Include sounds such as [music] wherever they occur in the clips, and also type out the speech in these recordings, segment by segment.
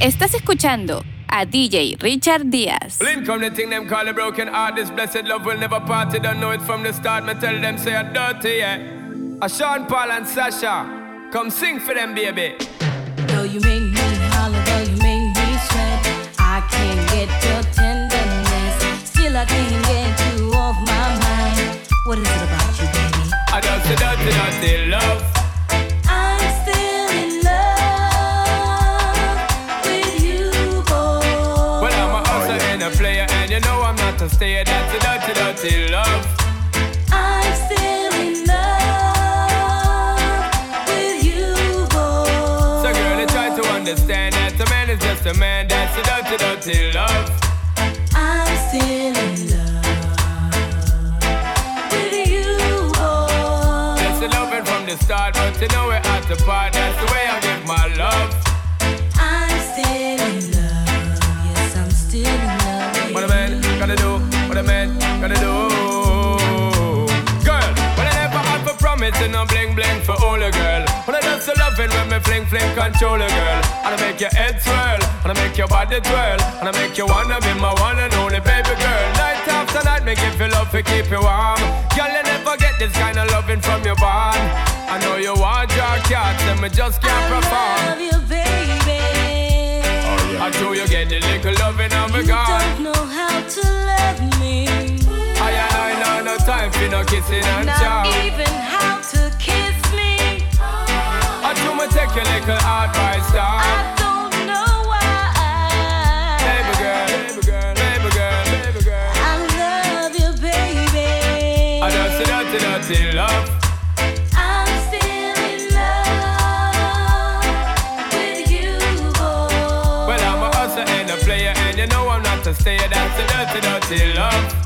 Estás escuchando a DJ Richard Díaz. Blink come the thing them call a broken heart. This blessed love will never part. You don't know it from the start. Me tell them say I'm dirty, yeah. A Sean Paul and Sasha, come sing for them, baby. Though you make me holler, though you make me sweat, I can't get your tenderness. Still I can't get you off my mind. What is it about you, baby? I just a dirty, dirty love. I'm not a a dirty, dirty love. I'm still in love with you, boy. So, girl, you try to understand that a man is just a man. That's a dirty, dirty love. I'm still in love with you, boy. That's the loving from the start, but you know we're at the part. That's the way I for promise, no bling bling for all a girl. When I just loving when me fling fling control a girl. And I make your head swirl, and I make your body twirl, and I make you wanna be my one and only baby girl. Night after night, make you feel love to keep you warm. Girl, you never get this kind of loving from your bond. I know you want your cats, and me just can't perform. I love you, baby. Oh, I do you get the little loving of me You gone. don't know how to love me. I I know no time for no kissing and Not chow. even how your little advice down. I don't know why. Baby girl, baby girl, baby girl, baby girl. I love you, baby. I just see dirty, dirty love. I'm still in love with you, boy. Well, I'm a hustler and a player, and you know I'm not a stayer. That's the dirty, dirty love.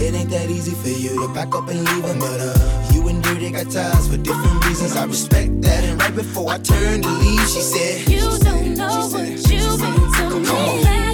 it ain't that easy for you to back up and leave him. But uh, you and Dirty got ties for different reasons. I respect that. And right before I turned to leave, she said, You don't know what you've been to me.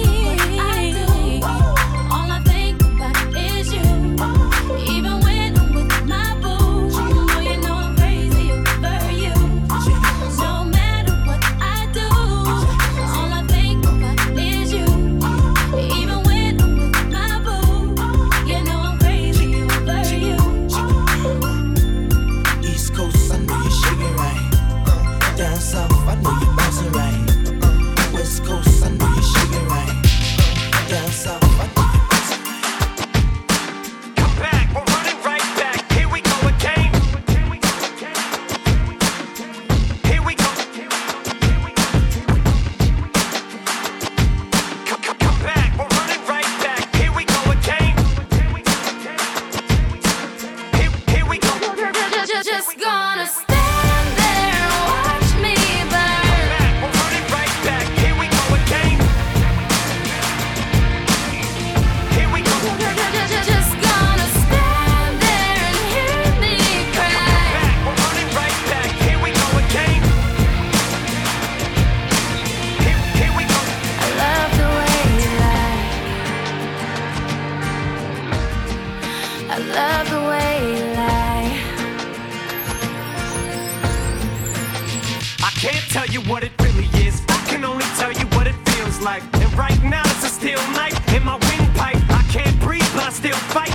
tell you what it really is. I can only tell you what it feels like. And right now it's a steel knife in my windpipe. I can't breathe, but I still fight.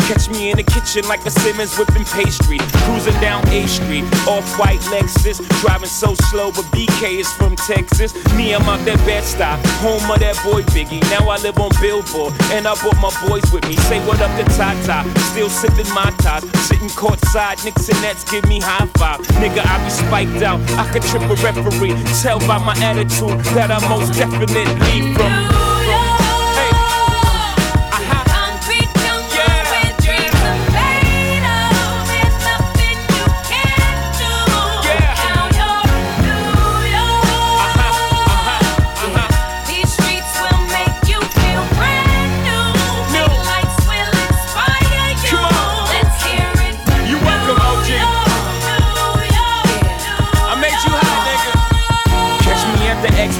Catch me in the kitchen like a Simmons whipping pastry. Cruising down A Street, off white Lexus. Driving so slow, but BK is from Texas. Me, I'm out that Bed-Stuy, home of that boy Biggie. Now I live on Billboard, and I brought my boys with me. Say what up to Tata, still sipping my ties. Sitting courtside, Knicks and Nets give me high five. Nigga, I be spiked out, I could trip a referee. Tell by my attitude that I most definitely from.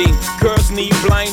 is blinding, girls need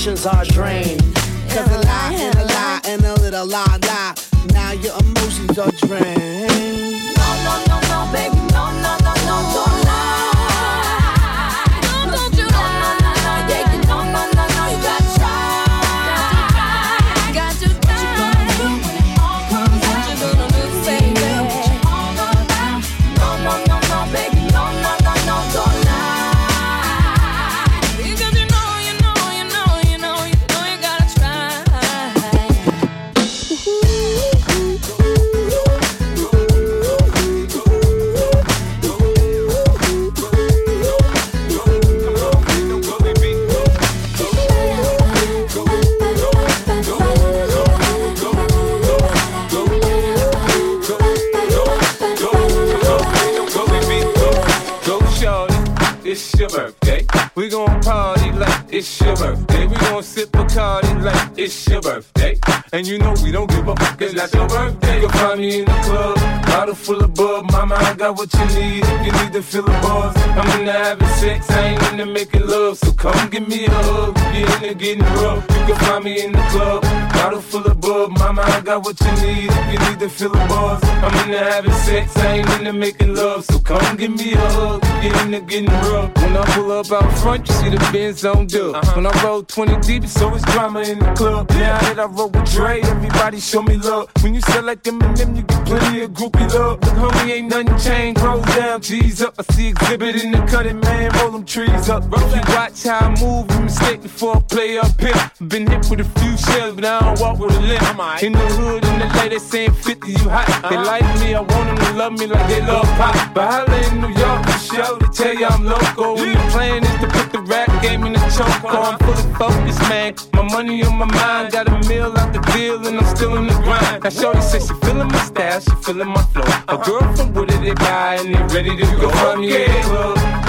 Emotions are drained. Cause a lie and a lie and a little lie lie. Now your emotions are drained. It's your birthday. We gon' sip Bacardi like it's your birthday. And you know we don't give a fuck, it's not your birthday. You'll find me in the club, bottle full of bub. Mama, I got what you need if you need to feel the buzz. I'm into having sex, I ain't into making love. So come give me a hug, you into getting rough. You can find me in the club, bottle full of bub. Mama, I got what you need if you need to feel the buzz. I'm into having sex, I ain't into making love. So come give me a hug, you into getting rough. When I pull up out front, you see the Benz on dub. Uh-huh. When I roll 20 deep, it's always drama in the club. Now that I roll with Dre, everybody show me love. When you sell like Eminem, you get plenty of groupie love. Look, homie, ain't nothing changed. Roll down, G's up. I see exhibit in the cutting, man. Roll them trees up. If you watch how I move, you mistake before I play up here. Been hit with a few shells, but I don't walk with a limp. In the hood, in the lady saying 50, you hot. They like me, I want them to love me like they love pop. But holla in New York, for show to tell you I'm local. When the plan is to put the rap game in the choke. I'm fully focused, man. My money on my mind, got a meal out the deal, and I'm still in the grind. Now, Shorty says she feeling my style, she feeling my flow. A girl from Wooded, they buy, and they ready to go. Find me in the club,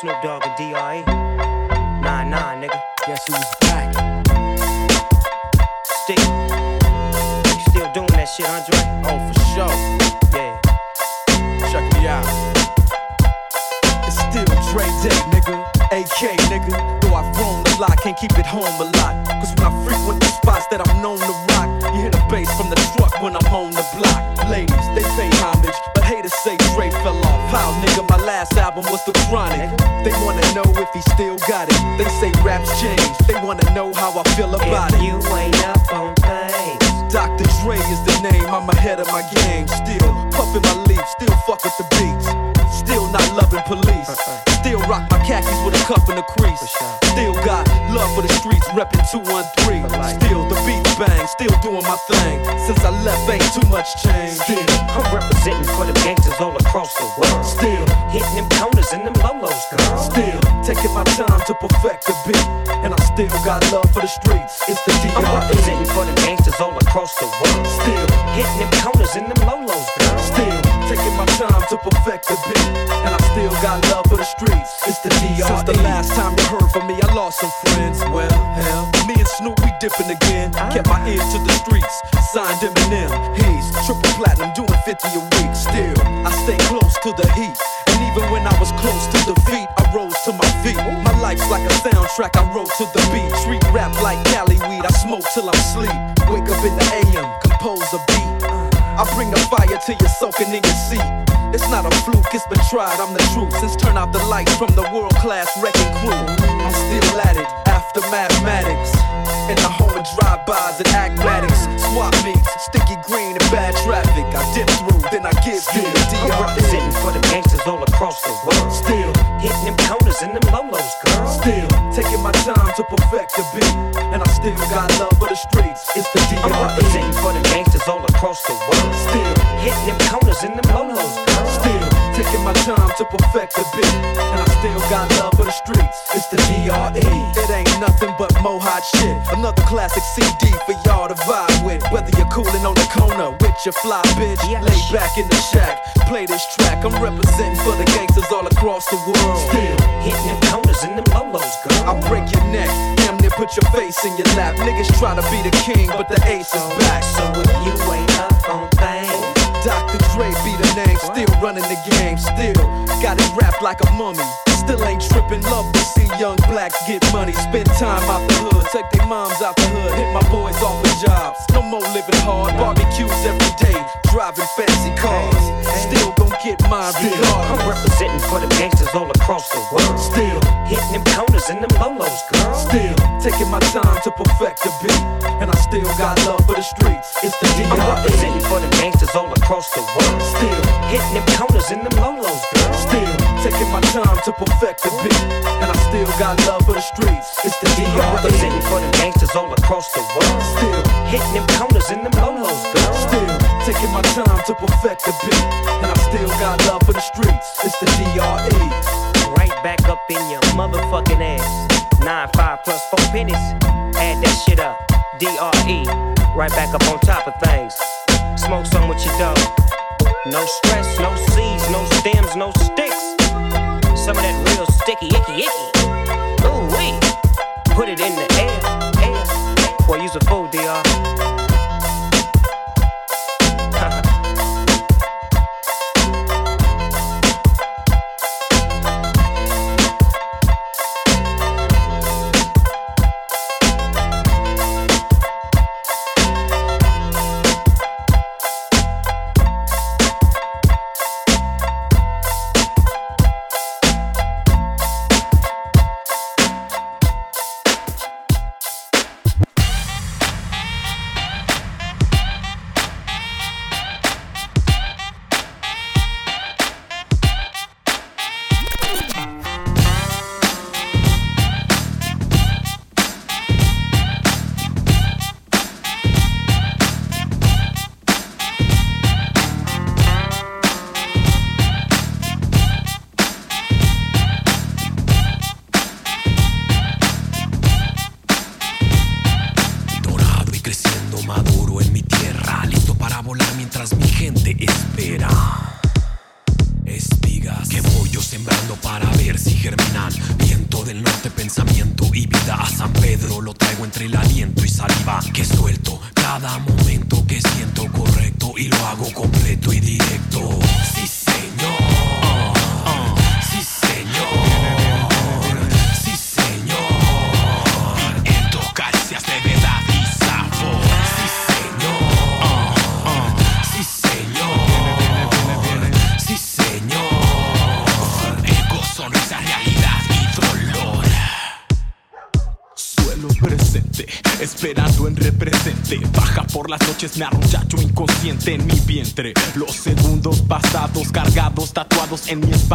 Snoop Dogg and D.R.E. Nah, nah, nigga. Guess who's back? Still. You still doing that shit, Andre? Oh, for sure. Yeah. Check me out. It's still Dre Day, nigga. AK, nigga. Though I've grown a lot, can't keep it home a lot. Cause when I frequent the spots that I'm known to rock, you hear the bass from the truck when I'm on the block. Ladies, they pay homage, but haters say Dre fell off. How, nigga, my last album was The They say raps change. They wanna know how I feel about If it. you ain't up on things. Dr. Dre is the name, I'm ahead of my game. Still puffin' my leaf, still fuck with the beats. Still not loving police. Uh-uh. Still rock my khakis with a cuff and a crease. Still got love for the streets, reppin' 213. Still the beats bang, still doing my thing. Since I left, ain't too much change. Still, I'm representing for the gangsters all across the world. still, Hitting them corners and them lolos, girl. still taking my time to perfect the beat. And I still got love for the streets. It's the I'm D.R.E. representing for them gangsters all across the world. Still, Hitting them corners and them lolos, girl. Still taking my time to perfect the beat, and I still got love for the streets. It's the DR. Since the last time you heard from me, I lost some friends. Well, hell, me and Snoop we dipping again. Kept my ear to the streets, signed Eminem. He's triple platinum, doing 50 a week. Still, I stay close to the heat, and even when I was close to defeat, I rose to my feet. My life's like a soundtrack, I wrote to the beat. Treat rap like Cali weed, I smoke till I'm sleep. Wake up in the AM, compose a beat. I bring the fire till you're soaking in your seat. It's not a fluke, it's been tried, I'm the truth. Since turn out the lights from the world class wrecking crew, I'm still at it after mathematics. In the home of drive-bys and acmatics, swap meets, sticky green and bad traffic. I dip through, then I give you the beat, and I still got love for the streets. It's the I'm representing for the gangsters all across the world. Still, Hitting them corners and them lolos, still taking my time to perfect the beat, and I still got love for the streets. It's the DRE. It ain't nothing but mohawk shit. Another classic CD for y'all to vibe with. Whether you're cooling on the corner with your fly bitch, Yeah. lay back in the shack, play this track. I'm representing for the gangsters all across the world. Still. Put your face in your lap. Niggas try to be the king, but the ace is back. So if you ain't up on things, Dr. Dre be the name, still running the game, still got it wrapped like a mummy. Still ain't tripping, love to see young blacks get money. Spend time out the hood, take their moms out the hood, hit my boys off the jobs. No more living hard, barbecues every day, driving fancy cars. Still gon' get mine I'm regardless. representing for the gangsters all across the world. Still, Hitting them corners and them lolos, girl. still taking my time to perfect the beat, and I still got love for the streets. It's the I'm DRE. representing for the gangsters all across the world. Still. Hitting them corners and them lolos, girl. Still taking my time to perfect the beat, and I still got love for the streets. It's the I'm DRE. representing for the gangsters all across the world. Still, Hitting them corners and them lolos, girl. still taking my time to perfect the beat, and I still got love for the streets. It's the DRE. Right back up in your motherfucking ass. Nine five plus four pennies. Add that shit up. DRE. Right back up on top of things. Smoke some with your dog. No stress, no seeds, no stems, no sticks. Some of that real sticky, icky, icky. Ooh wee. Put it in the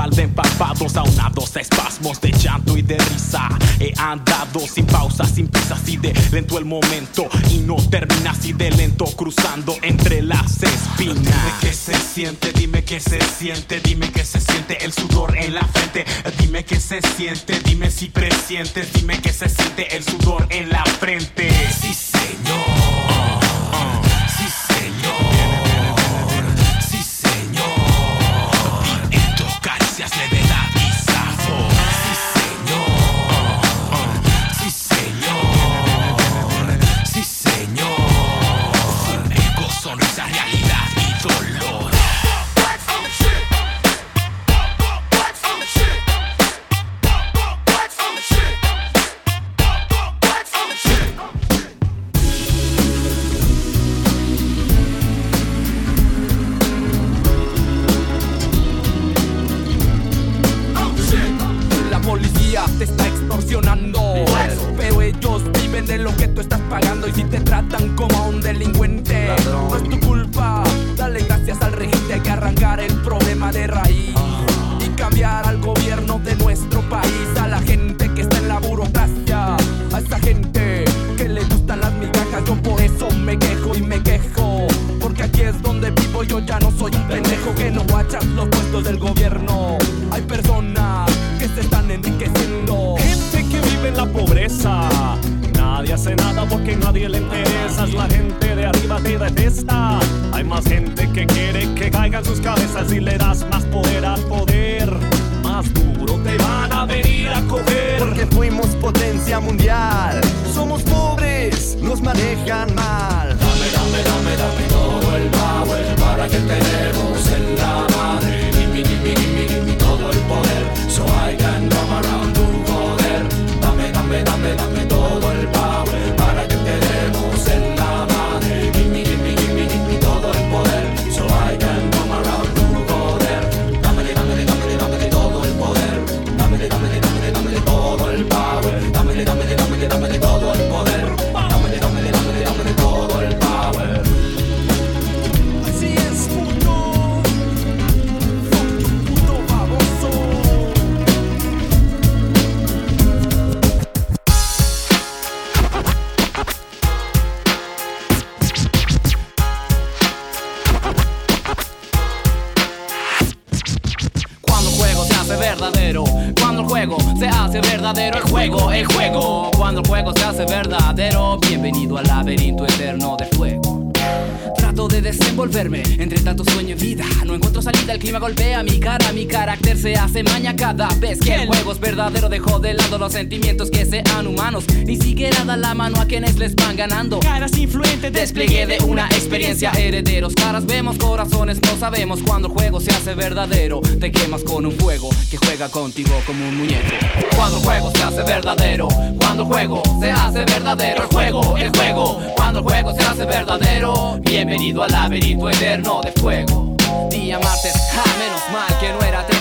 espalda, empapados, aunados a espasmos de llanto y de risa. He andado sin pausa, sin prisa, así de lento el momento. Y no termina así de lento, cruzando entre las espinas. Dime qué se siente, dime qué se siente, dime qué se siente el sudor en la frente. Dime qué se siente, dime si presientes, dime qué se siente el verdadero. Dejo de lado los sentimientos que sean humanos. Ni siquiera da la mano a quienes les van ganando. Caras influentes, despliegue de una experiencia. Herederos, caras vemos, corazones no sabemos. Cuando el juego se hace verdadero, te quemas con un fuego que juega contigo como un muñeco. Cuando el juego se hace verdadero, cuando el juego se hace verdadero, el juego, el juego, cuando el juego se hace verdadero, bienvenido al laberinto eterno de fuego. Día martes, ah, menos mal que no era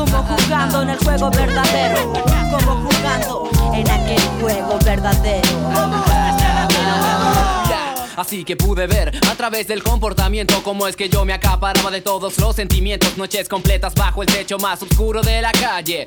Como jugando en el juego verdadero. Como jugando en aquel juego verdadero. Así que pude ver a través del comportamiento cómo es que yo me acaparaba de todos los sentimientos. Noches completas bajo el techo más oscuro de la calle.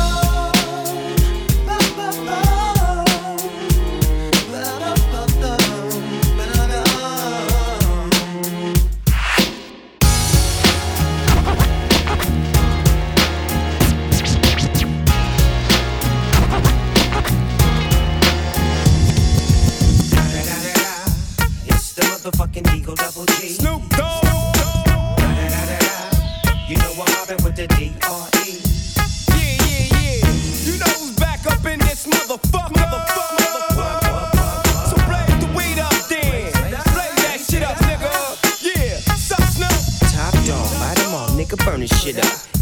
Motherfucking Eagle Double G. Snoop Dogg. You know I'm mobbing with the D.R.E. Yeah, yeah, yeah. You know who's back up in this motherfucker. Motherfucker, motherfucker. So blaze the weed up then. Blaze that shit up, nigga. Yeah. Snoop? Top dog, light 'em all, nigga, burn this shit up.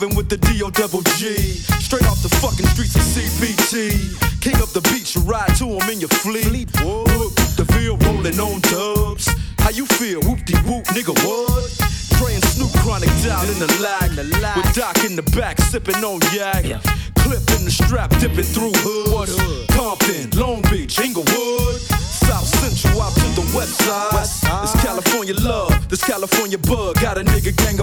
Mobbing with the DO double G. Straight off the fucking streets of CBT. King up the beach, you ride to him in your fleet. Whoop, the field rolling on dubs. How you feel? Whoop de whoop, nigga, what? And Snoop Chronic down in the lag. With Doc in the back, sipping on yak. Clip in the strap, dipping through hoods. Compton, Long Beach, Inglewood. South Central out to the west side. It's California love, this California bug. Got a nigga gang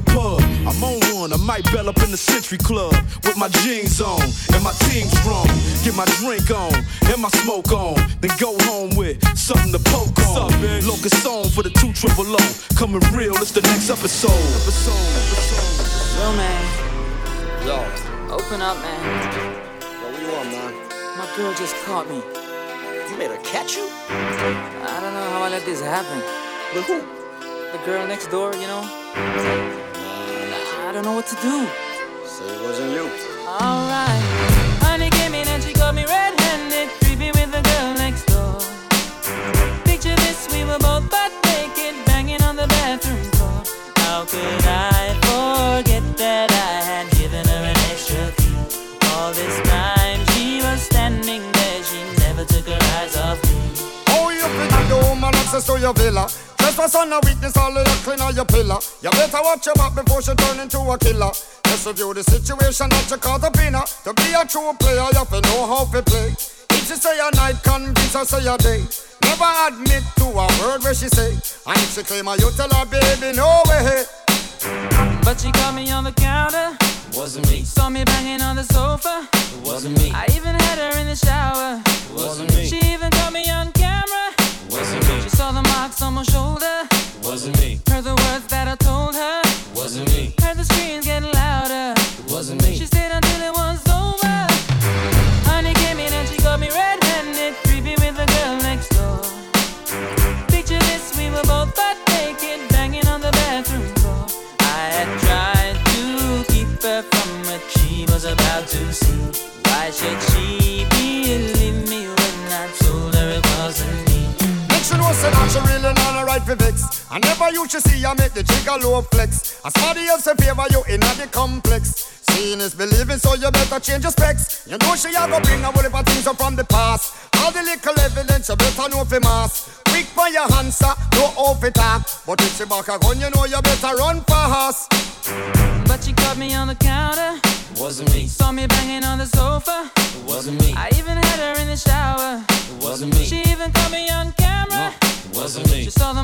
might bell up in the Century Club with my jeans on and my team strong. Get my drink on and my smoke on, then go home with something to poke on. Locust on for the two triple O. Coming real, it's the next episode. Yo, man. Yo. Open up, man. Yo, what you want, man? My girl just caught me. You made her catch you? I don't know how I let this happen. With who? The girl next door, you know? I don't know what to do. Say it wasn't you. Alright. Honey came in and she got me red-handed, creepy with the girl next door. Picture this, we were both butt naked, banging on the bathroom floor. How could I forget that I had given her an extra key? All this time she was standing there, she never took her eyes off me. Oh, you think the woman access to your villa? Trespass on a weakness, all of your clean on your pillar. You better watch your back before she turn into a killer. Just review the situation that you caught up in her. To be a true player, you have to know how to play. If she say a night, convince her say a day. Never admit to a word where she say. And if she claim her, you tell her, baby, no way. But she caught me on the counter. Wasn't me. Saw me banging on the sofa. It wasn't me. I even had her in the shower. It wasn't me. She even caught me on She saw the marks on my shoulder. Wasn't me. Heard the words that As somebody else in favor you in the complex. Seeing is believing, so you better change your specs. You know she a go bring a whole heap of things up from the past. All the little evidence you better know for mass. Quick for your answer, no off it talk. But if she back a gun, you know you better run fast. But she caught me on the counter. It wasn't me. Saw me banging on the sofa. It wasn't me. I even had her in the shower. It wasn't me. She even caught me on camera. It wasn't me. She saw the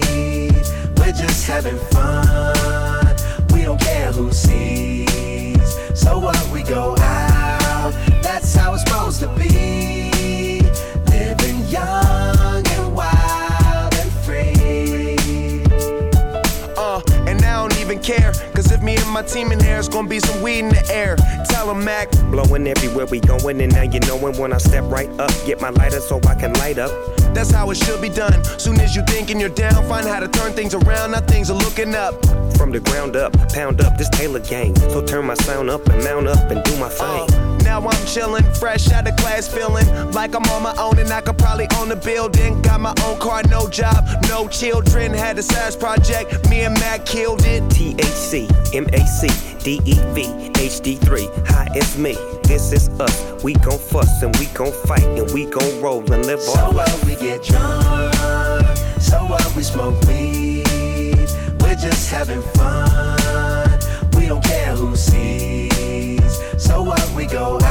We're just having fun. We don't care who sees. So what? We go out. That's how it's supposed to be. Living young and wild and free. Uh, and I don't even care. Cause if me and my team in here, it's gonna be some weed in the air. Tell 'em, Mac. Blowing everywhere we going, and now you knowin' when I step right up. Get my lighter so I can light up. That's how it should be done. Soon as you thinking you're down, find how to turn things around. Now things are looking up. From the ground up, pound up this Taylor gang. So turn my sound up and mount up and do my thing. Uh, now I'm chillin', fresh out of class, feeling like I'm on my own and I could probably own a building. Got my own car, no job, no children. Had a size project, me and Mac killed it. THC, MAC, DEV, HD3. Hi, it's me. This is us. We gon' fuss and we gon' fight and we gon' roll and live So our. We get drunk. So what? We smoke weed. We're just having fun. We don't care who sees. So what? We go out.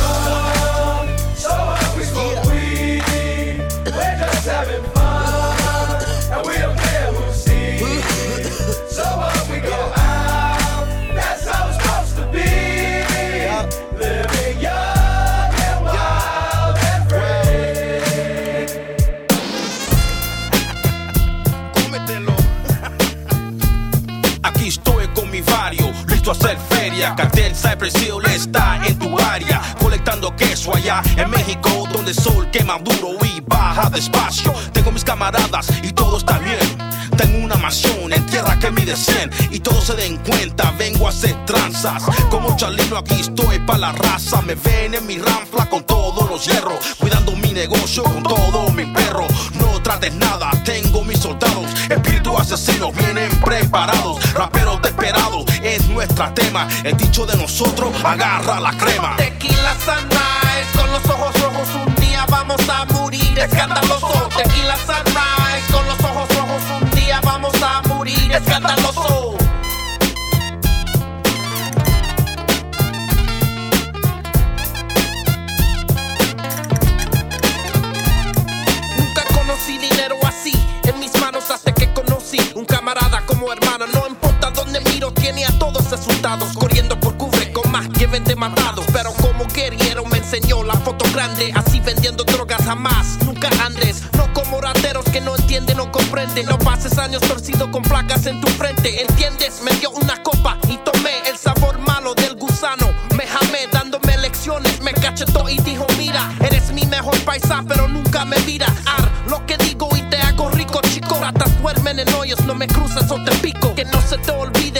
Hacer feria. Cartel Cypress Hill está en tu área, colectando queso allá en México, donde el sol quema duro y baja despacio. Tengo mis camaradas y todo está bien. Tengo una mansión en tierra que mide 100 y todos se den cuenta, vengo a hacer tranzas. Como Charlino aquí estoy pa' la raza, me ven en mi ranfla con todos los hierros, cuidando mi negocio con todo mi perro. No trates nada, tengo mis soldados, espíritus asesinos vienen preparados, El dicho de nosotros, agarra la crema. Tequila sunrise, con los ojos rojos un día vamos a morir escandaloso. Tequila sunrise, con los ojos rojos un día vamos a morir escandaloso. Nunca conocí dinero así en mis manos hasta que conocí un camarada como hermano. No importa dónde miro, tiene a todos asustados, corriendo por cubre con más que vende matados. Pero como guerrero me enseñó la foto grande, así vendiendo drogas jamás. Nunca andes, no como rateros que no entienden o comprenden. No pases años torcido con placas en tu frente, ¿entiendes? Me dio una copa y tomé el sabor malo del gusano. Me jamé dándome lecciones, me cachetó y dijo: Mira, eres mi mejor paisa, pero nunca me miras. Ar, lo que digo y te hago rico, chico. Ratas duermen en hoyos, no me cruces o te pico. Que no se te olviden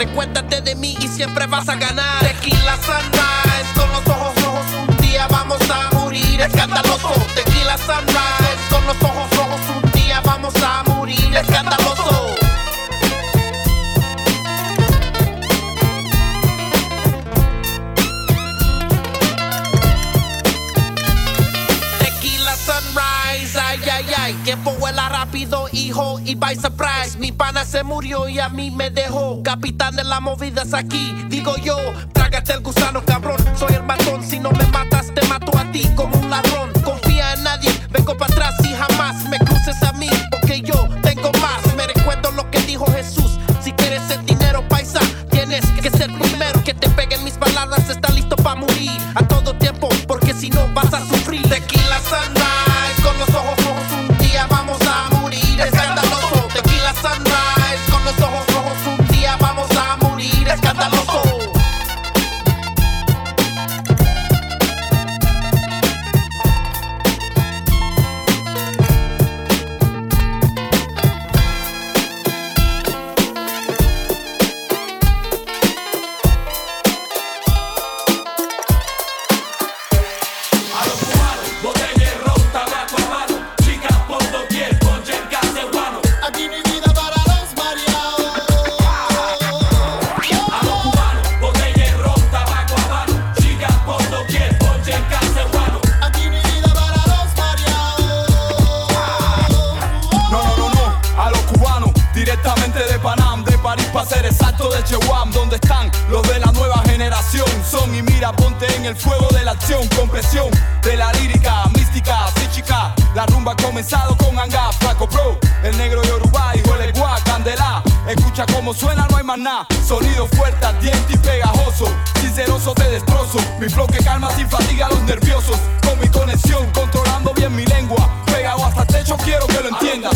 Recuérdate de mí y siempre vas a ganar. Tequila sunrise, con los ojos rojos un día vamos a morir escandaloso. Tequila sunrise, con los ojos rojos by surprise. Mi pana se murió y a mí me dejó. Capitán de las movidas aquí, digo yo. Trágate el gusano, cabrón. Soy el matón, si no me matas, te mato a ti como un ladrón. Confía en nadie, vengo para atrás y jamás de Panam, de París para ser exacto de Chewam, donde están los de la nueva generación. Son y mira, ponte en el fuego de la acción, con presión de la lírica, mística, psíchica. La rumba ha comenzado con Anga, Flaco Pro, el negro Yoruba, hijo el Eguá, Candela. Escucha cómo suena, no hay más nada. Sonido fuerte, diente y pegajoso. Sinceroso te destrozo. Mi flow que calma sin fatiga a los nerviosos. Con mi conexión, controlando bien mi lengua. Pegado hasta el techo, quiero que lo entiendas.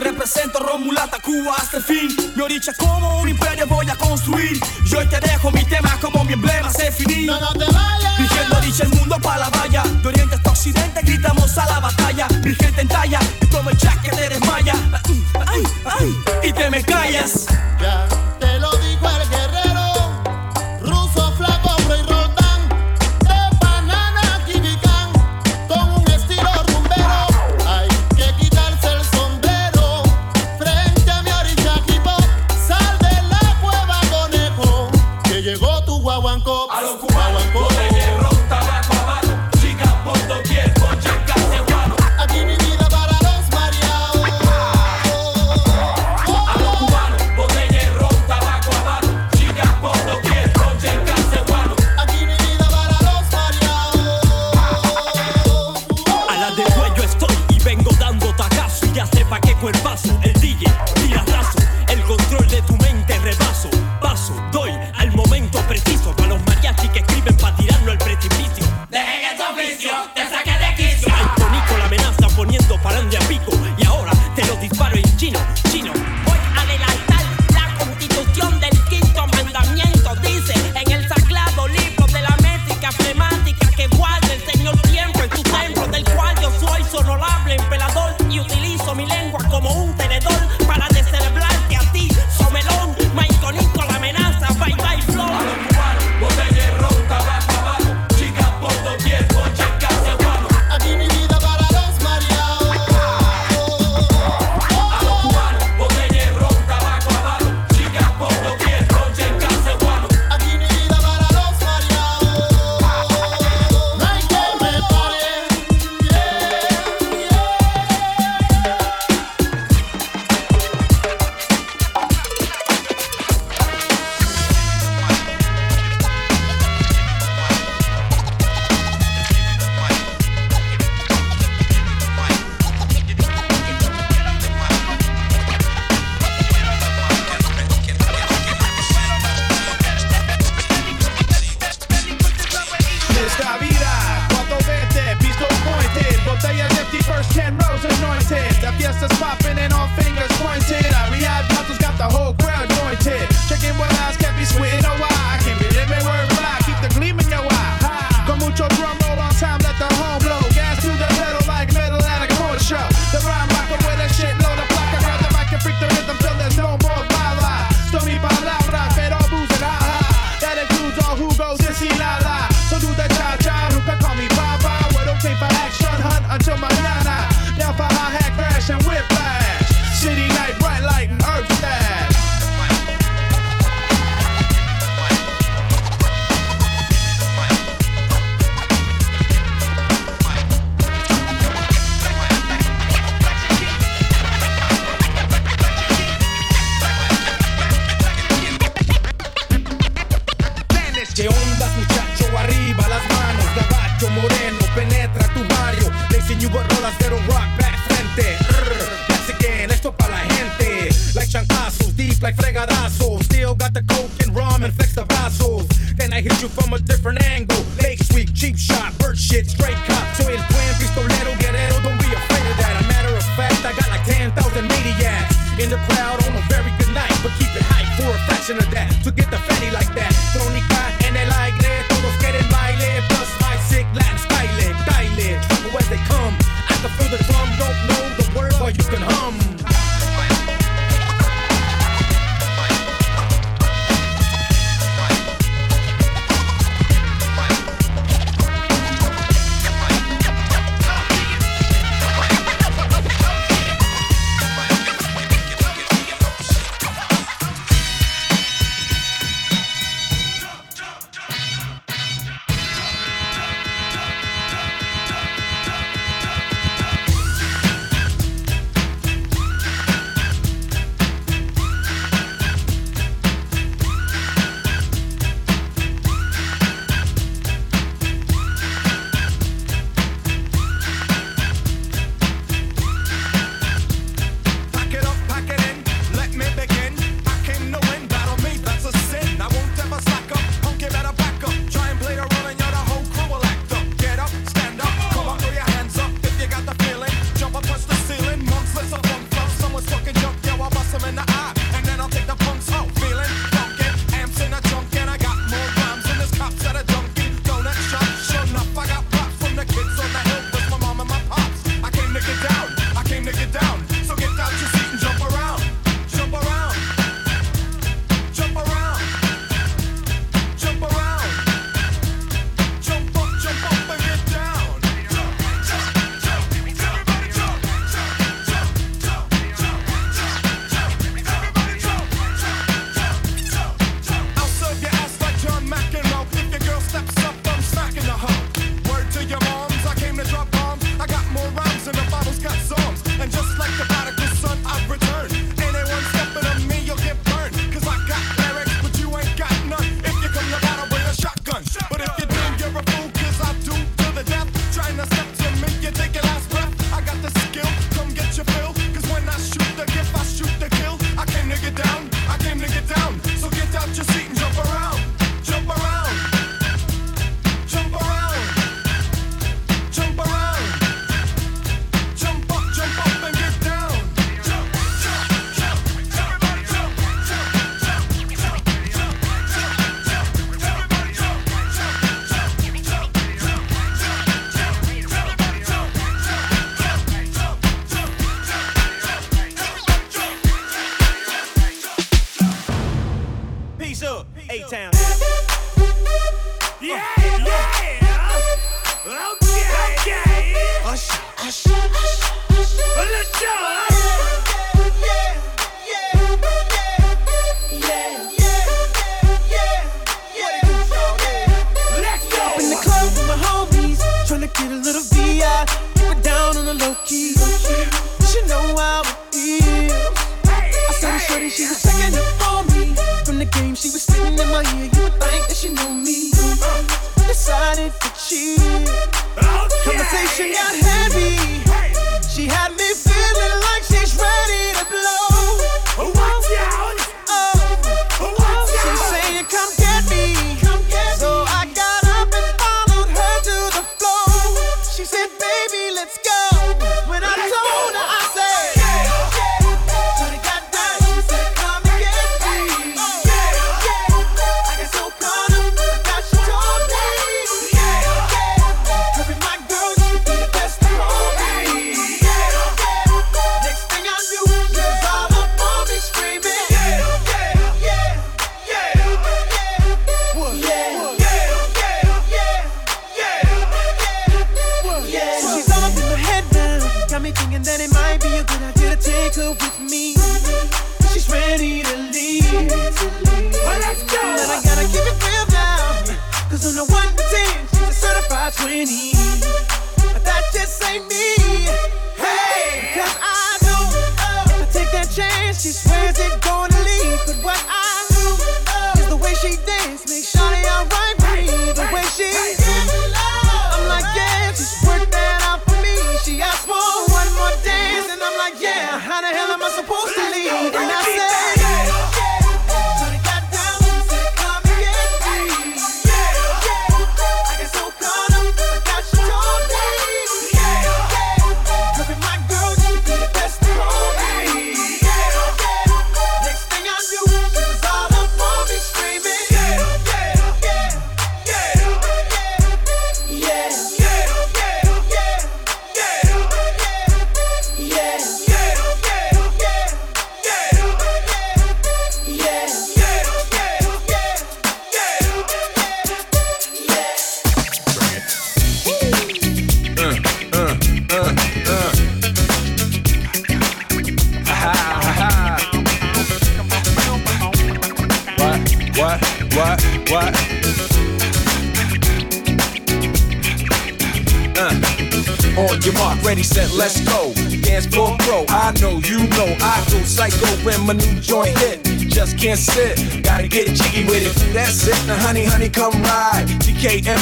Represento Romulata Cuba hasta el fin. Mi orilla como un imperio voy a construir. Yo hoy te dejo mi tema como mi emblema se finí. No, no te vayas. Dirigiendo orilla el mundo para la valla. De oriente hasta occidente gritamos a la batalla. Mi gente entalla y como el jack que te desmaya. Ay, ay, y te me callas.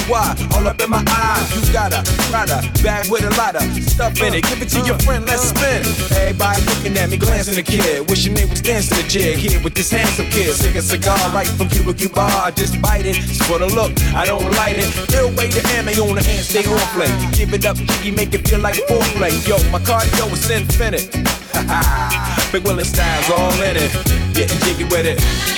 DKNY, all up in my eyes. You got a Prada bag with a lot of stuff in it. Give it to your friend, let's spin. Everybody looking at me, glancing the kid. Wishing they was dancing the jig here with this handsome kid. Sick a cigar right from Cuba Cuba. Just bite it, it's for the look, I don't light it. Ill way to ammo on the hand, stay on play. Give it up, jiggy, make it feel like foreplay. Yo, my cardio is infinite. [laughs] Big Willie styles all in it. Getting jiggy with it.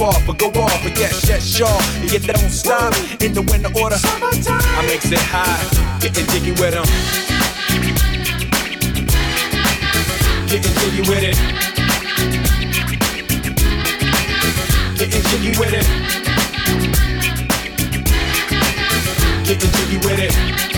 off, but go off. But yes, yes, sure. You don't stop in the winter order. Summertime. I makes it high, getting jiggy with them. Getting jiggy with it. Getting jiggy with it. Getting jiggy with it.